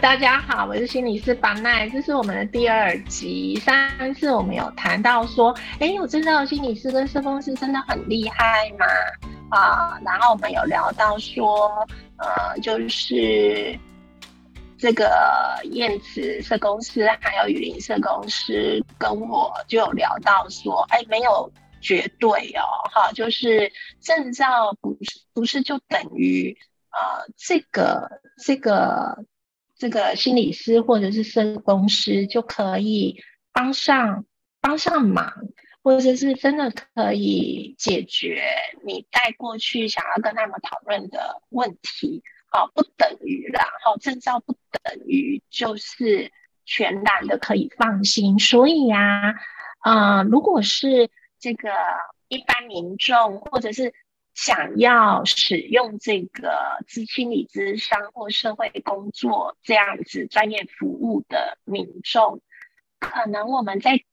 大家好，我是心理师巴奈，这是我们的第二集。上次我们有谈到说，哎，我知道心理师跟社工师真的很厉害嘛，啊，然后我们有聊到说，呃，就是这个燕子社工师还有雨林社工师跟我就有聊到说，哎，没有绝对哦，哈，就是证照不是不是就等于呃这个这个。这个心理师或者是社工师就可以帮上帮上忙，或者是真的可以解决你带过去想要跟他们讨论的问题。好，不等于啦，好，证照不等于就是全然的可以放心。所以呀，呃，如果是这个一般民众或者是。想要使用这个资心理咨商或社会工作这样子专业服务的民众，可能我们在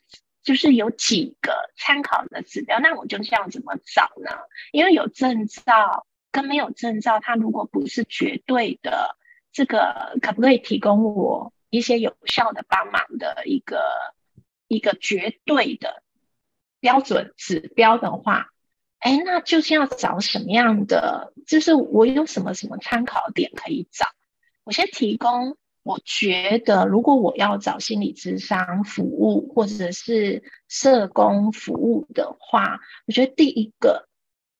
就是有几个参考的指标。那我就是要怎么找呢？因为有证照跟没有证照，它如果不是绝对的，这个可不可以提供我一些有效的帮忙的一个一个绝对的标准指标的话？哎，那究竟要找什么样的？就是我有什么什么参考点可以找？我先提供。我觉得，如果我要找心理咨商服务或者是社工服务的话，我觉得第一个，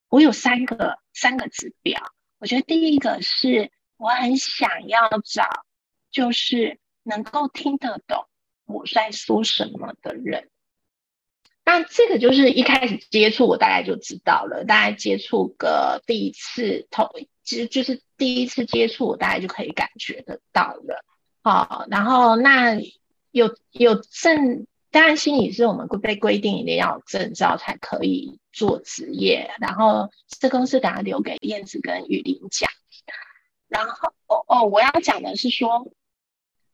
我有三个三个指标。我觉得第一个是我很想要找，就是能够听得懂我在说什么的人。那这个就是一开始接触，我大概就知道了。大概接触个第一次，头其实就是第一次接触，我大概就可以感觉得到了。好，然后那有有证，当然心理是我们被规定一定要证照才可以做职业。然后这公司等下留给燕子跟雨林讲。然后哦哦，我要讲的是说，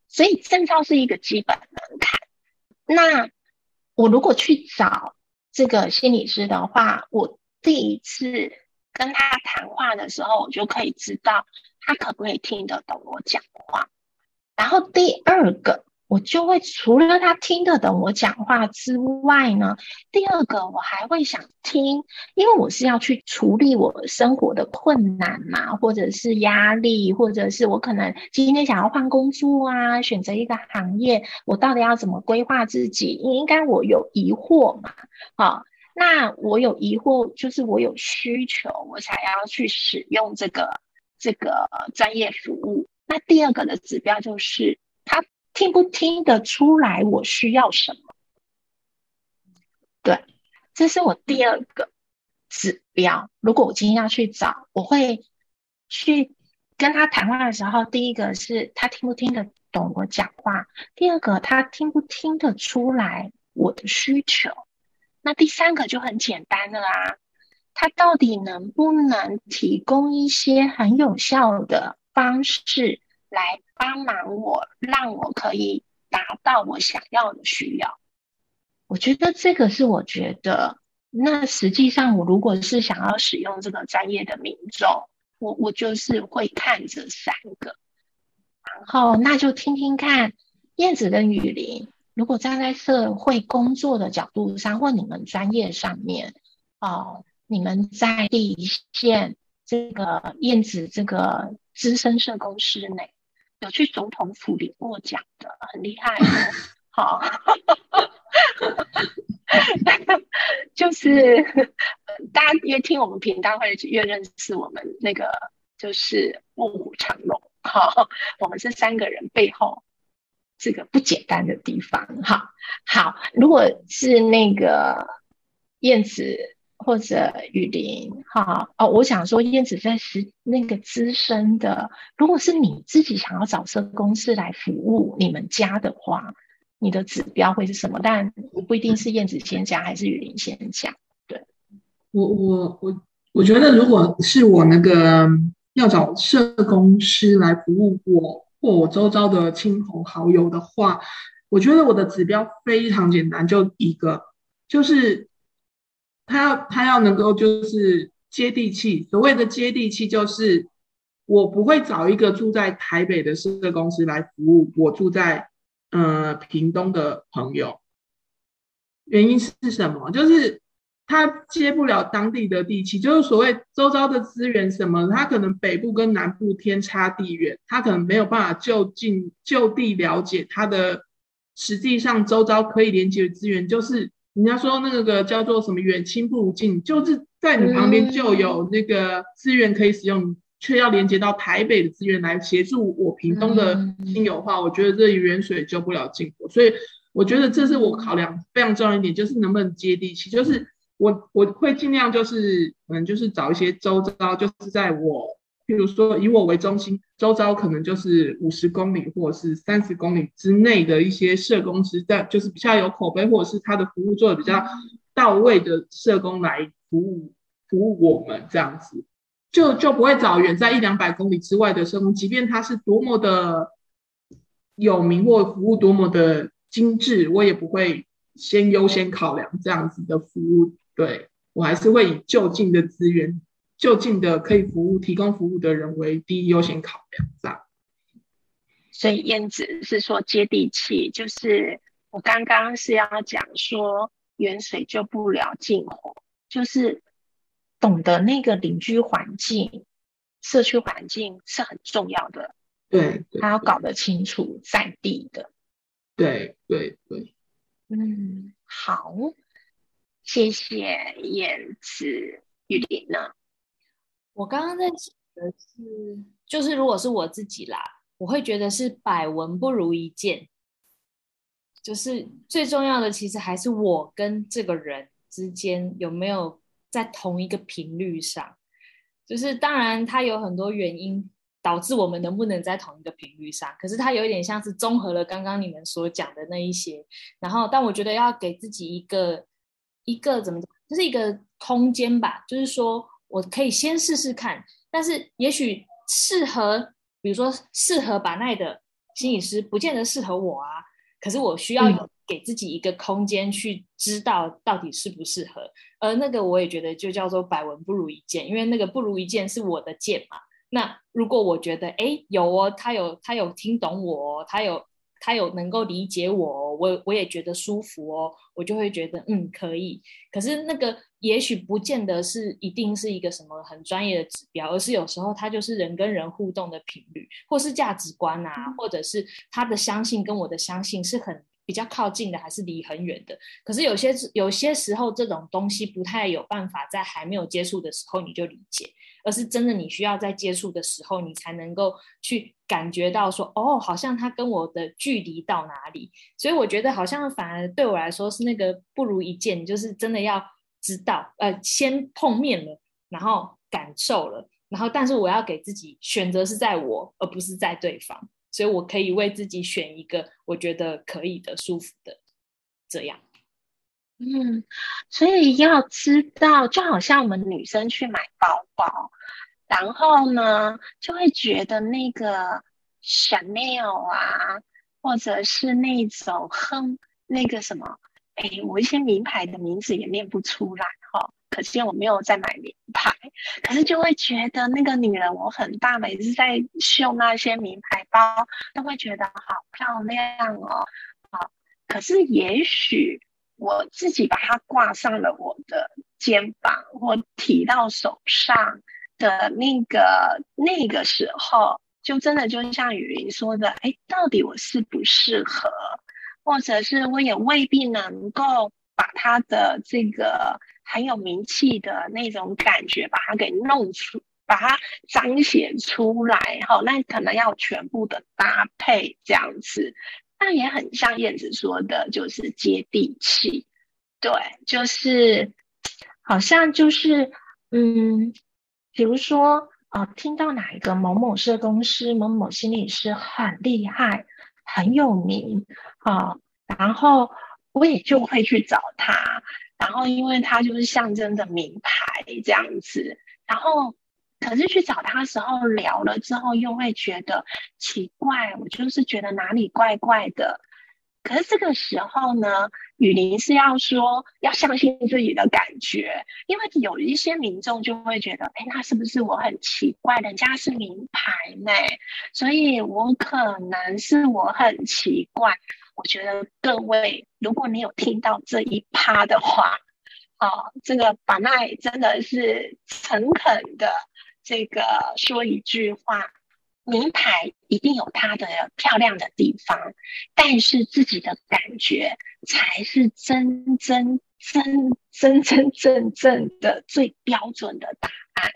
所以证照是一个基本门槛。那我如果去找这个心理师的话，我第一次跟他谈话的时候，我就可以知道他可不可以听得懂我讲话。然后第二个。我就会除了他听得懂我讲话之外呢，第二个我还会想听，因为我是要去处理我生活的困难嘛，或者是压力，或者是我可能今天想要换工作啊，选择一个行业，我到底要怎么规划自己？应该我有疑惑嘛，啊，那我有疑惑，就是我有需求，我才要去使用这个这个专业服务。那第二个的指标就是。听不听得出来我需要什么？对，这是我第二个指标。如果我今天要去找，我会去跟他谈话的时候，第一个是他听不听得懂我讲话，第二个他听不听得出来我的需求。那第三个就很简单的啦，他到底能不能提供一些很有效的方式？来帮忙我，让我可以达到我想要的需要。我觉得这个是我觉得，那实际上我如果是想要使用这个专业的民众，我我就是会看这三个，然后那就听听看燕子跟雨林，如果站在社会工作的角度上，或你们专业上面，哦，你们在第一线，这个燕子这个资深社工师内？有去总统府领过奖的，很厉害。好，就是大家越听我们频道，会越认识我们那个就是卧虎藏龙。好，我们这三个人背后这个不简单的地方。好，好，如果是那个燕子。或者雨林，哈哦，我想说，燕子在是那个资深的。如果是你自己想要找社公司来服务你们家的话，你的指标会是什么？但不一定是燕子先讲，还是雨林先讲。对，我我我我觉得，如果是我那个要找社公司来服务我或我周遭的亲朋好友的话，我觉得我的指标非常简单，就一个，就是。他要他要能够就是接地气，所谓的接地气就是我不会找一个住在台北的社公司来服务我住在呃屏东的朋友。原因是什么？就是他接不了当地的地气，就是所谓周遭的资源什么，他可能北部跟南部天差地远，他可能没有办法就近就地了解他的实际上周遭可以连接的资源，就是人家说那个叫做什么远亲不如近，就是在你旁边就有那个资源可以使用，却要连接到台北的资源来协助我屏东的亲友话，我觉得这远水救不了近火，所以。我觉得这是我考量非常重要一点，就是能不能接地气。就是我我会尽量就是可能就是找一些周遭，就是在我，譬如说以我为中心，周遭可能就是五十公里或者是三十公里之内的一些社工师，在就是比较有口碑，或者是他的服务做的比较到位的社工来服务服务我们这样子，就就不会找远在一两百公里之外的社工，即便他是多么的有名或服务多么的。精致，我也不会先优先考量这样子的服务，对我还是会以就近的资源、就近的可以服务、提供服务的人为第一优先考量，这样。所以燕子是说接地气，就是我刚刚是要讲说远水救不了近火，就是懂得那个邻居环境、社区环境是很重要的，对，他要搞得清楚在地的。对对对，嗯，好，谢谢燕子雨林呢。我刚刚在想的是，就是如果是我自己啦，我会觉得是百闻不如一见，就是最重要的，其实还是我跟这个人之间有没有在同一个频率上。就是当然，他有很多原因。导致我们能不能在同一个频率上？可是它有一点像是综合了刚刚你们所讲的那一些，然后但我觉得要给自己一个一个怎么讲，就是一个空间吧，就是说我可以先试试看，但是也许适合，比如说适合把奈的心理师，不见得适合我啊。可是我需要给自己一个空间去知道到底适不适合，而那个我也觉得就叫做百闻不如一见，因为那个不如一见是我的见嘛。那如果我觉得哎有哦，他有他有听懂我，他有他有能够理解我，我我也觉得舒服哦，我就会觉得嗯可以。可是那个也许不见得是一定是一个什么很专业的指标，而是有时候它就是人跟人互动的频率，或是价值观啊，或者是他的相信跟我的相信是很比较靠近的，还是离很远的。可是有些有些时候这种东西不太有办法在还没有接触的时候你就理解。而是真的，你需要在接触的时候，你才能够去感觉到说，哦，好像他跟我的距离到哪里。所以我觉得，好像反而对我来说是那个不如一见，就是真的要知道，呃，先碰面了，然后感受了，然后但是我要给自己选择是在我，而不是在对方，所以我可以为自己选一个我觉得可以的、舒服的这样。嗯，所以要知道，就好像我们女生去买包包，然后呢，就会觉得那个 Chanel 啊，或者是那种哼那个什么，哎，我一些名牌的名字也念不出来哈，可惜我没有在买名牌，可是就会觉得那个女人我很大，每次在秀那些名牌包，都会觉得好漂亮哦，好，可是也许。我自己把它挂上了我的肩膀，或提到手上的那个那个时候，就真的就像雨林说的，哎，到底我适不适合？或者是我也未必能够把他的这个很有名气的那种感觉，把它给弄出，把它彰显出来。哈，那可能要全部的搭配这样子。那也很像燕子说的，就是接地气，对，就是好像就是嗯，比如说啊，听到哪一个某某社公司、某某心理师很厉害、很有名啊，然后我也就会去找他，然后因为他就是象征的名牌这样子，然后。可是去找他时候聊了之后，又会觉得奇怪，我就是觉得哪里怪怪的。可是这个时候呢，雨林是要说要相信自己的感觉，因为有一些民众就会觉得，哎，那是不是我很奇怪？人家是名牌呢，所以我可能是我很奇怪。我觉得各位，如果你有听到这一趴的话，啊，这个把奈真的是诚恳的这个说一句话。名牌一定有它的漂亮的地方，但是自己的感觉才是真真真真真正正的最标准的答案。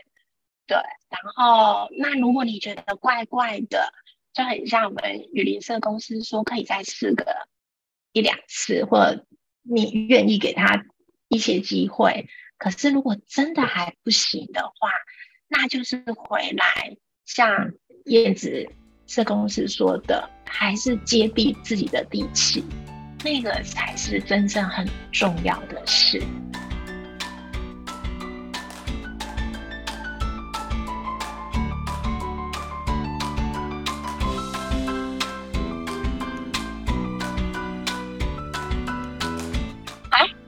对，然后那如果你觉得怪怪的，就很像我们雨林社公司说可以再试个一两次，或你愿意给他一些机会。可是如果真的还不行的话，那就是回来像。燕子社公司说的，还是接地自己的地气，那个才是真正很重要的事。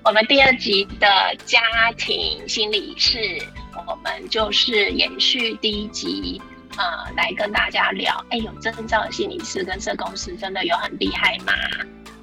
我们第二集的家庭心理室，我们就是延续第一集。呃，来跟大家聊，哎，有证照的心理师跟社工师真的有很厉害吗？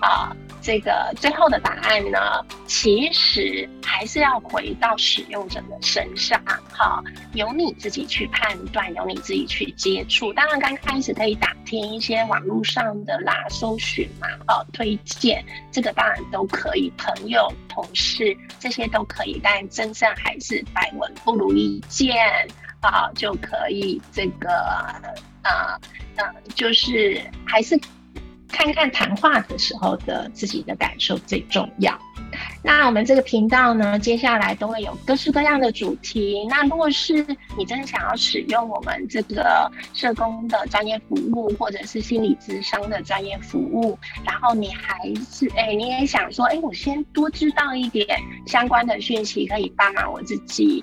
啊，这个最后的答案呢，其实还是要回到使用者的身上，哈，由你自己去判断，由你自己去接触。当然，刚开始可以打听一些网络上的啦，搜寻嘛，哦，推荐，这个当然都可以，朋友、同事这些都可以，但真正还是百闻不如一见。啊，就可以这个，呃，呃，就是还是看看谈话的时候的自己的感受最重要。那我们这个频道呢，接下来都会有各式各样的主题。那如果是你真的想要使用我们这个社工的专业服务，或者是心理咨商的专业服务，然后你还是哎，你也想说，哎，我先多知道一点相关的讯息，可以帮忙我自己。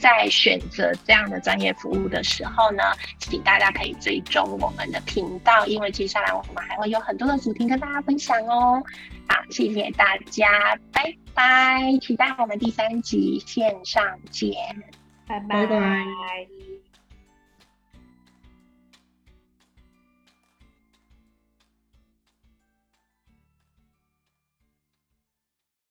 在选择这样的专业服务的时候呢，请大家可以追踪我们的频道，因为接下来我们还会有很多的主题跟大家分享哦。好，谢谢大家，拜拜，期待我们第三集线上见，拜拜拜。